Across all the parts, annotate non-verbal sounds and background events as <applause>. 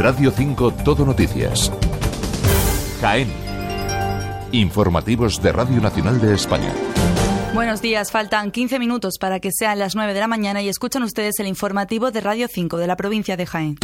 Radio 5 Todo Noticias. Jaén. Informativos de Radio Nacional de España. Buenos días, faltan 15 minutos para que sean las 9 de la mañana y escuchan ustedes el informativo de Radio 5 de la provincia de Jaén.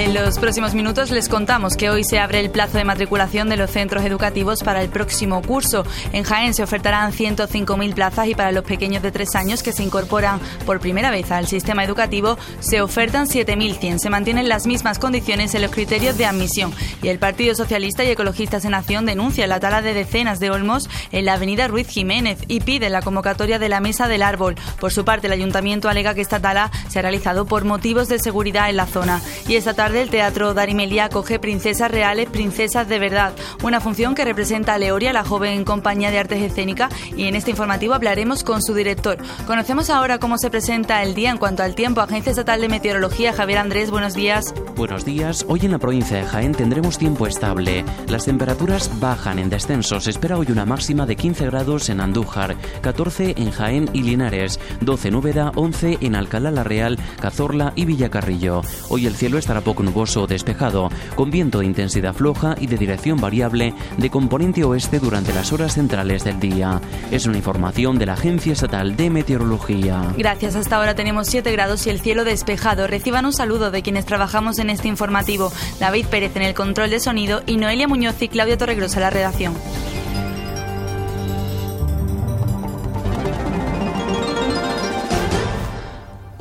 En los próximos minutos les contamos que hoy se abre el plazo de matriculación de los centros educativos para el próximo curso. En Jaén se ofertarán 105.000 plazas y para los pequeños de tres años que se incorporan por primera vez al sistema educativo se ofertan 7.100. Se mantienen las mismas condiciones en los criterios de admisión y el Partido Socialista y Ecologistas en Acción denuncia la tala de decenas de olmos en la avenida Ruiz Jiménez y pide la convocatoria de la Mesa del Árbol. Por su parte, el ayuntamiento alega que esta tala se ha realizado por motivos de seguridad en la zona. Y esta tarde el Teatro Darimelia acoge Princesas Reales, Princesas de Verdad, una función que representa a Leoria, la joven compañía de artes escénicas, y en este informativo hablaremos con su director. Conocemos ahora cómo se presenta el día en cuanto al tiempo. Agencia Estatal de Meteorología, Javier Andrés, buenos días. Buenos días. Hoy en la provincia de Jaén tendremos tiempo estable. Las temperaturas bajan en descenso. Se espera hoy una máxima de 15 grados en Andújar, 14 en Jaén y Linares, 12 en Úbeda, 11 en Alcalá la Real, Cazorla y Villacarrillo. Hoy el cielo estará poco nuboso despejado, con viento de intensidad floja y de dirección variable de componente oeste durante las horas centrales del día. Es una información de la Agencia Estatal de Meteorología. Gracias, hasta ahora tenemos 7 grados y el cielo despejado. Reciban un saludo de quienes trabajamos en este informativo. David Pérez en el control de sonido y Noelia Muñoz y Claudia Torregrosa la redacción.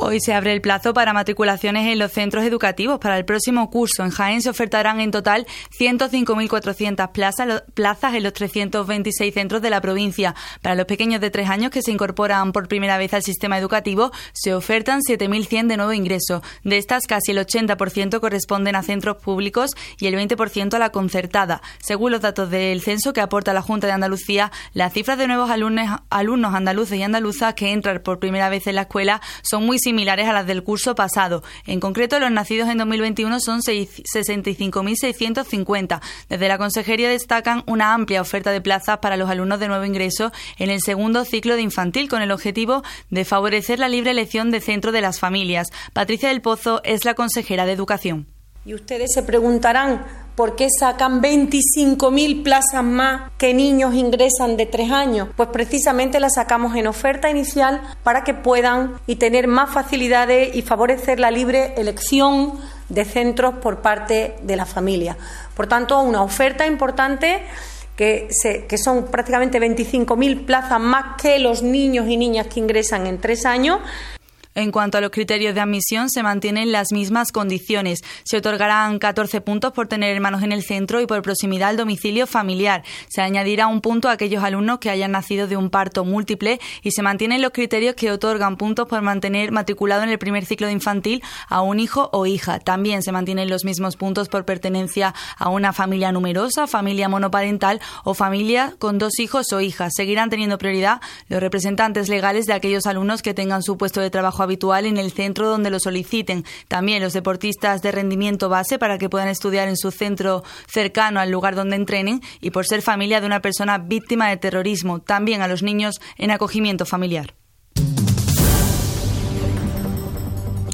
Hoy se abre el plazo para matriculaciones en los centros educativos. Para el próximo curso en Jaén se ofertarán en total 105.400 plazas, plazas en los 326 centros de la provincia. Para los pequeños de tres años que se incorporan por primera vez al sistema educativo, se ofertan 7.100 de nuevo ingreso. De estas, casi el 80% corresponden a centros públicos y el 20% a la concertada. Según los datos del censo que aporta la Junta de Andalucía, las cifras de nuevos alumnos, alumnos andaluces y andaluzas que entran por primera vez en la escuela son muy similares similares a las del curso pasado. En concreto, los nacidos en 2021 son 65.650. Desde la Consejería destacan una amplia oferta de plazas para los alumnos de nuevo ingreso en el segundo ciclo de infantil, con el objetivo de favorecer la libre elección de centro de las familias. Patricia del Pozo es la consejera de Educación. Y ustedes se preguntarán por qué sacan 25.000 plazas más que niños ingresan de tres años. Pues precisamente las sacamos en oferta inicial para que puedan y tener más facilidades y favorecer la libre elección de centros por parte de la familia. Por tanto, una oferta importante que, que, son prácticamente 25.000 plazas más que los niños y niñas que ingresan en tres años en cuanto a los criterios de admisión, se mantienen las mismas condiciones. Se otorgarán 14 puntos por tener hermanos en el centro y por proximidad al domicilio familiar. Se añadirá un punto a aquellos alumnos que hayan nacido de un parto múltiple y se mantienen los criterios que otorgan puntos por mantener matriculado en el primer ciclo de infantil a un hijo o hija. También se mantienen los mismos puntos por pertenencia a una familia numerosa, familia monoparental o familia con dos hijos o hijas. Seguirán teniendo prioridad los representantes legales de aquellos alumnos que tengan su puesto de trabajo habitual en el centro donde lo soliciten. También los deportistas de rendimiento base para que puedan estudiar en su centro cercano al lugar donde entrenen y por ser familia de una persona víctima de terrorismo. También a los niños en acogimiento familiar.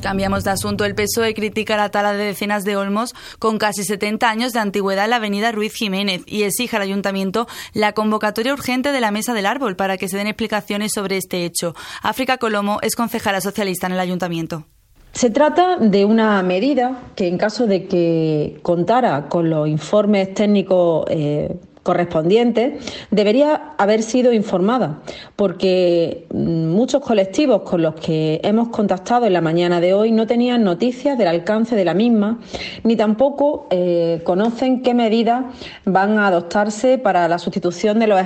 Cambiamos de asunto. El PSOE critica la tala de decenas de olmos con casi 70 años de antigüedad en la avenida Ruiz Jiménez y exige al ayuntamiento la convocatoria urgente de la Mesa del Árbol para que se den explicaciones sobre este hecho. África Colomo es concejala socialista en el ayuntamiento. Se trata de una medida que en caso de que contara con los informes técnicos eh, correspondiente, debería haber sido informada, porque mm, muchos colectivos con los que hemos contactado en la mañana de hoy no tenían noticias del alcance de la misma, ni tampoco eh, conocen qué medidas van a adoptarse para la sustitución de los,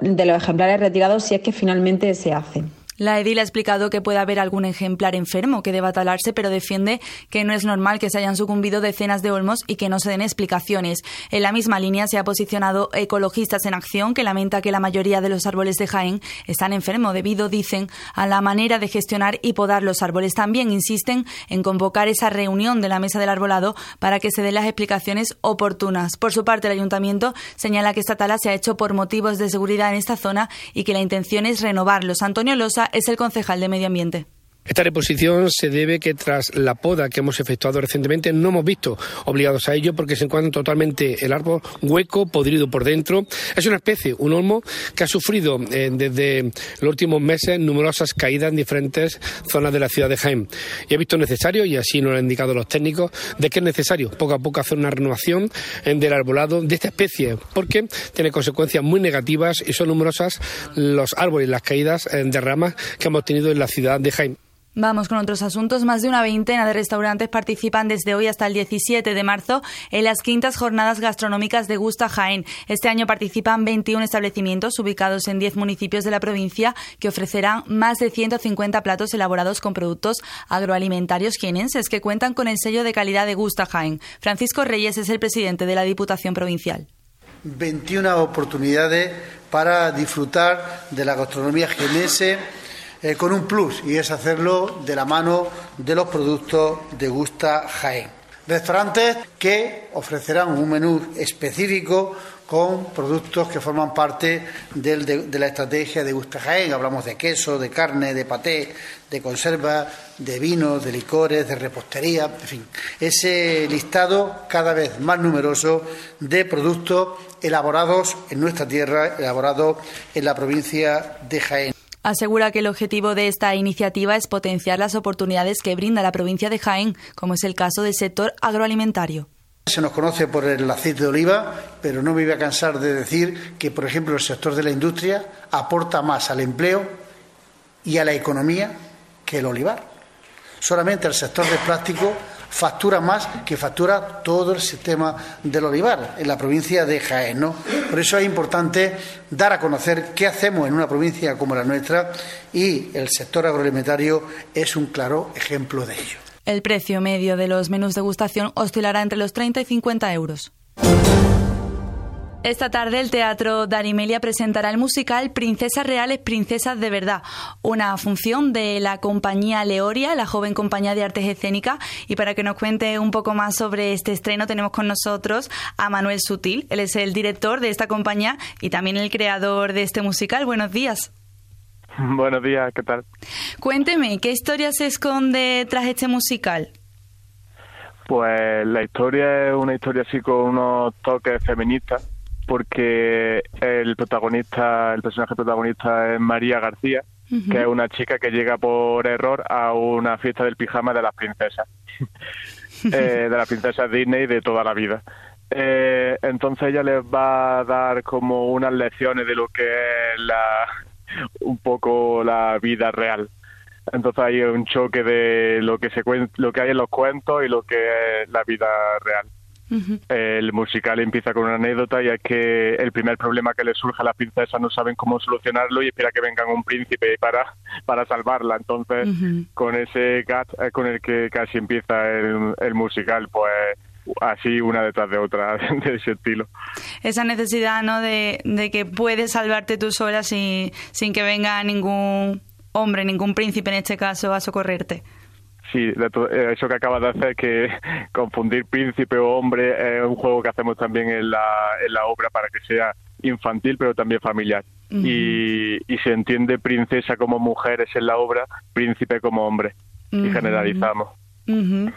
de los ejemplares retirados si es que finalmente se hacen. La edil ha explicado que puede haber algún ejemplar enfermo que deba talarse, pero defiende que no es normal que se hayan sucumbido decenas de olmos y que no se den explicaciones. En la misma línea se ha posicionado Ecologistas en Acción, que lamenta que la mayoría de los árboles de Jaén están enfermos debido, dicen, a la manera de gestionar y podar los árboles. También insisten en convocar esa reunión de la mesa del arbolado para que se den las explicaciones oportunas. Por su parte, el ayuntamiento señala que esta tala se ha hecho por motivos de seguridad en esta zona y que la intención es renovarlos. Antonio Losa es el concejal de Medio Ambiente. Esta reposición se debe que tras la poda que hemos efectuado recientemente no hemos visto obligados a ello porque se encuentra totalmente el árbol hueco, podrido por dentro. Es una especie, un olmo, que ha sufrido eh, desde los últimos meses numerosas caídas en diferentes zonas de la ciudad de Jaén. Y he visto necesario, y así nos lo han indicado los técnicos, de que es necesario poco a poco hacer una renovación eh, del arbolado de esta especie porque tiene consecuencias muy negativas y son numerosas los árboles, las caídas eh, de ramas que hemos tenido en la ciudad de Jaén. Vamos con otros asuntos. Más de una veintena de restaurantes participan desde hoy hasta el 17 de marzo en las quintas jornadas gastronómicas de Gusta Jaén. Este año participan 21 establecimientos ubicados en 10 municipios de la provincia que ofrecerán más de 150 platos elaborados con productos agroalimentarios jienenses que cuentan con el sello de calidad de Gusta Jaén. Francisco Reyes es el presidente de la Diputación Provincial. 21 oportunidades para disfrutar de la gastronomía jienense eh, con un plus y es hacerlo de la mano de los productos de Gusta Jaén. Restaurantes que ofrecerán un menú específico con productos que forman parte de, la estrategia de Gusta Jaén. Hablamos de queso, de carne, de paté, de conserva, de vinos, de licores, de repostería, en fin, ese listado cada vez más numeroso de productos elaborados en nuestra tierra, elaborados en la provincia de Jaén. Asegura que el objetivo de esta iniciativa es potenciar las oportunidades que brinda la provincia de Jaén, como es el caso del sector agroalimentario. Se nos conoce por el aceite de oliva, pero no me voy a cansar de decir que, por ejemplo, el sector de la industria aporta más al empleo y a la economía que el olivar. Solamente el sector del plástico factura más que factura todo el sistema del olivar en la provincia de Jaén. Por eso es importante dar a conocer qué hacemos en una provincia como la nuestra y el sector agroalimentario es un claro ejemplo de ello. El precio medio de los menús de gustación oscilará entre los 30 y 50 euros. Esta tarde el Teatro Darimelia presentará el musical Princesas Reales, Princesas de Verdad, una función de la compañía Leoria, la joven compañía de artes escénicas. Y para que nos cuente un poco más sobre este estreno tenemos con nosotros a Manuel Sutil. Él es el director de esta compañía y también el creador de este musical. Buenos días. <laughs> Buenos días, ¿qué tal? Cuénteme, ¿qué historia se esconde tras este musical? Pues la historia es una historia así con unos toques feministas porque el protagonista, el personaje protagonista es María García, que es una chica que llega por error a una fiesta del pijama de las princesas, <laughs> eh, de las princesas Disney de toda la vida. Eh, entonces ella les va a dar como unas lecciones de lo que es la, un poco la vida real. Entonces hay un choque de lo que se lo que hay en los cuentos y lo que es la vida real. El musical empieza con una anécdota y es que el primer problema que le surge a las princesas no saben cómo solucionarlo y espera que venga un príncipe para, para salvarla. Entonces, con ese gat con el que casi empieza el, musical, pues así una detrás de otra <laughs> de ese estilo. Esa necesidad, ¿no? De, de que puedes salvarte tú sola sin, sin que venga ningún hombre, ningún príncipe en este caso a socorrerte. Sí, eh, eso que acabas de hacer, que <laughs> confundir príncipe o hombre, es un juego que hacemos también en la, en la obra para que sea infantil, pero también familiar. y, y, se entiende princesa como mujeres en la obra, príncipe como hombre. Y generalizamos.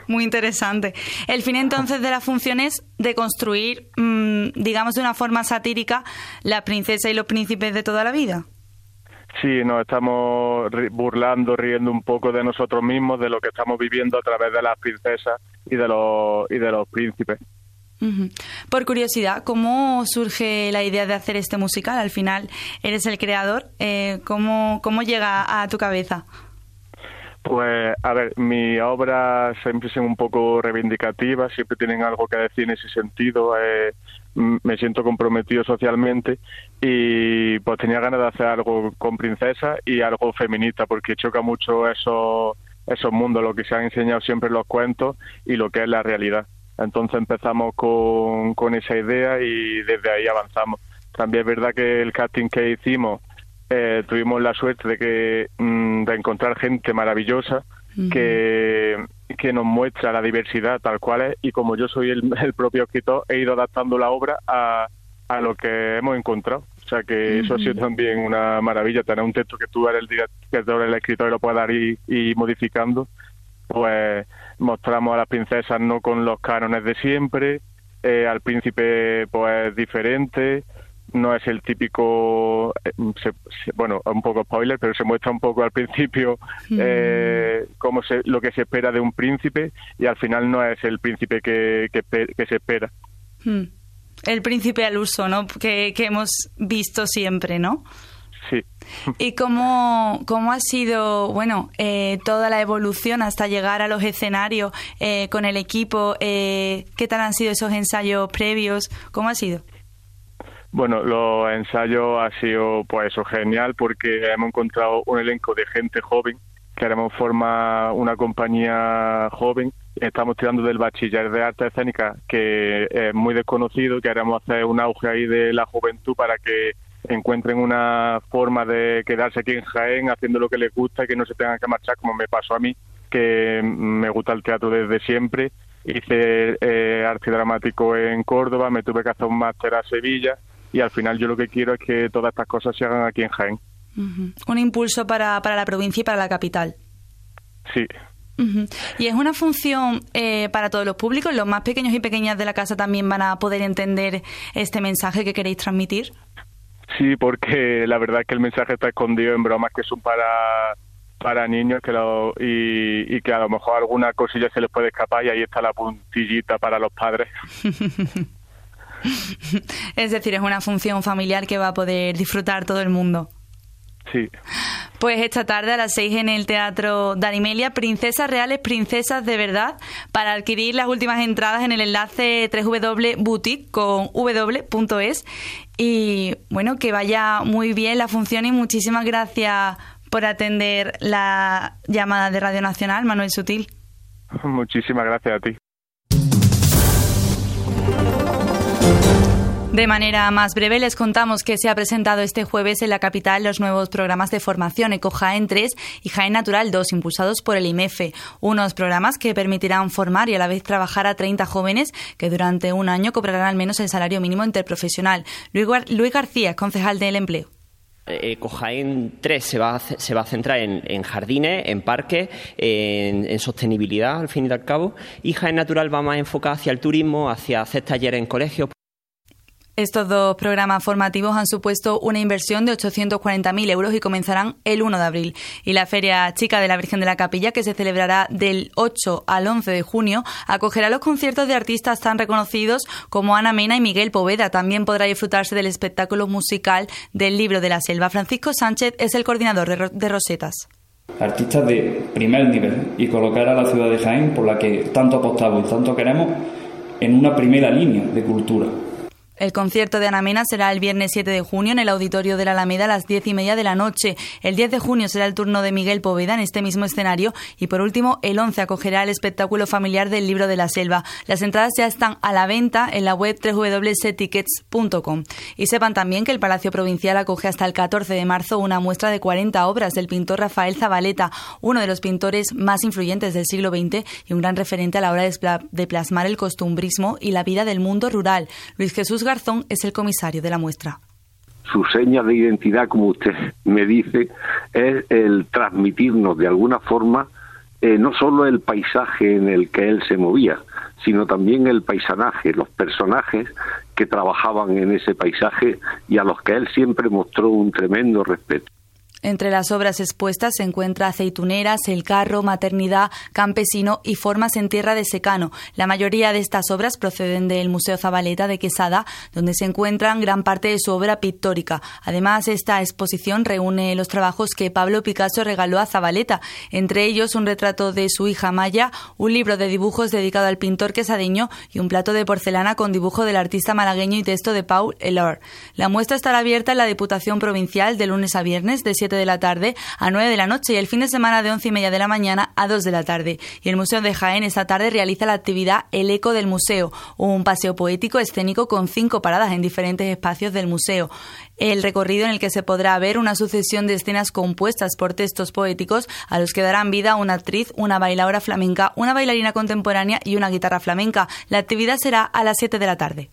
Muy interesante. El fin entonces de la función es de construir, mm, digamos de una forma satírica, la princesa y los príncipes de toda la vida. Sí, nos estamos burlando, riendo un poco de nosotros mismos, de lo que estamos viviendo a través de las princesas y de los, y de los príncipes. Por curiosidad, ¿cómo surge la idea de hacer este musical? Al final, eres el creador. Eh, ¿cómo, ¿Cómo llega a tu cabeza? Pues, a ver, mi obra siempre son un poco reivindicativas, siempre tienen algo que decir en ese sentido. Eh, me siento comprometido socialmente y pues tenía ganas de hacer algo con princesa y algo feminista porque choca mucho esos esos mundos, lo que se han enseñado siempre en los cuentos y lo que es la realidad. Entonces empezamos con, con esa idea y desde ahí avanzamos. También es verdad que el casting que hicimos eh, tuvimos la suerte de que mm, de encontrar gente maravillosa que, que nos muestra la diversidad tal cual es y como yo soy <laughs> el, propio escritor he ido adaptando la obra a, a lo que hemos encontrado. O sea que eso ha sido también una maravilla, tener un texto que tú eres el director, el escritor y lo puedas ir, ir modificando. Pues mostramos a las princesas no con los cánones de siempre, eh, al príncipe pues diferente, no es el típico, eh, bueno, un poco spoiler, pero se muestra un poco al principio mm. eh, cómo se, lo que se espera de un príncipe y al final no es el príncipe que, que, se espera. Mm. El príncipe al uso, ¿no? Que, que hemos visto siempre, ¿no? Sí. ¿Y cómo, cómo ha sido, bueno, eh, toda la evolución hasta llegar a los escenarios eh, con el equipo? Eh, ¿Qué tal han sido esos ensayos previos? ¿Cómo ha sido? Bueno, los ensayos ha sido pues genial porque hemos encontrado un elenco de gente joven, queremos formar una compañía joven, estamos tirando del bachiller de arte escénica que es muy desconocido, queremos hacer un auge ahí de la juventud para que encuentren una forma de quedarse aquí en Jaén haciendo lo que les gusta y que no se tengan que marchar como me pasó a mí, que me gusta el teatro desde siempre. Hice eh, arte dramático en Córdoba, me tuve que hacer un máster a Sevilla y al final yo lo que quiero es que todas estas cosas se hagan aquí en Jaén. Un impulso para, para la provincia y para la capital. Sí. Y es una función eh, para todos los públicos. ¿Los más pequeños y pequeñas de la casa también van a poder entender este mensaje que queréis transmitir? Sí, porque la verdad es que el mensaje está escondido en bromas que son para para niños que lo, y, y, que a lo mejor alguna cosilla se les puede escapar y ahí está la puntillita para los padres. <laughs> es decir, es una función familiar que va a poder disfrutar todo el mundo. Sí. Pues esta tarde a las seis en el Teatro Danimelia, Princesas Reales, Princesas de Verdad, para adquirir las últimas entradas en el enlace www.boutique con w.es. Y bueno, que vaya muy bien la función y muchísimas gracias por atender la llamada de Radio Nacional, Manuel Sutil. Muchísimas gracias a ti. De manera más breve, les contamos que se ha presentado este jueves en la capital los nuevos programas de formación Eco Jaén 3 y Jaén Natural 2, impulsados por el IMEFE. Unos programas que permitirán formar y a la vez trabajar a 30 jóvenes que durante un año cobrarán al menos el salario mínimo interprofesional. Luis García, concejal del empleo. Ecojaén 3 se va a, se va a centrar en, jardines, en parques, en, en, sostenibilidad, al fin y al cabo, y Jaén Natural va más enfocada hacia el turismo, hacia hacer talleres en colegios. Estos dos programas formativos han supuesto una inversión de 840.000 euros y comenzarán el 1 de abril. Y la Feria Chica de la Virgen de la Capilla, que se celebrará del 8 al 11 de junio, acogerá los conciertos de artistas tan reconocidos como Ana Mena y Miguel Poveda. También podrá disfrutarse del espectáculo musical del libro de la selva. Francisco Sánchez es el coordinador de Rosetas artistas de primer nivel y colocar a la ciudad de Jaén, por la que tanto apostamos y tanto queremos, en una primera línea de cultura. El concierto de Ana Mena será el viernes 7 de junio en el Auditorio de la Alameda a las 10 y media de la noche. El 10 de junio será el turno de Miguel Poveda en este mismo escenario. Y por último, el 11 acogerá el espectáculo familiar del Libro de la Selva. Las entradas ya están a la venta en la web www.setickets.com. Y sepan también que el Palacio Provincial acoge hasta el 14 de marzo una muestra de 40 obras del pintor Rafael Zabaleta, uno de los pintores más influyentes del siglo XX y un gran referente a la hora de plasmar el costumbrismo y la vida del mundo rural. Luis Jesús Garzón es el comisario de la muestra. Su seña de identidad, como usted me dice, es el transmitirnos de alguna forma eh, no solo el paisaje en el que él se movía, sino también el paisanaje, los personajes que trabajaban en ese paisaje y a los que él siempre mostró un tremendo respeto. Entre las obras expuestas se encuentra Aceituneras, El Carro, Maternidad, Campesino y Formas en Tierra de Secano. La mayoría de estas obras proceden del Museo Zabaleta de Quesada, donde se encuentran gran parte de su obra pictórica. Además, esta exposición reúne los trabajos que Pablo Picasso regaló a Zabaleta, entre ellos un retrato de su hija Maya, un libro de dibujos dedicado al pintor quesadeño y un plato de porcelana con dibujo del artista malagueño y texto de Paul Elor. La muestra estará abierta en la Diputación Provincial de lunes a viernes de 7 de la tarde a 9 de la noche y el fin de semana de 11 y media de la mañana a 2 de la tarde. Y el Museo de Jaén esta tarde realiza la actividad El Eco del Museo, un paseo poético escénico con cinco paradas en diferentes espacios del museo. El recorrido en el que se podrá ver una sucesión de escenas compuestas por textos poéticos a los que darán vida una actriz, una bailadora flamenca, una bailarina contemporánea y una guitarra flamenca. La actividad será a las 7 de la tarde.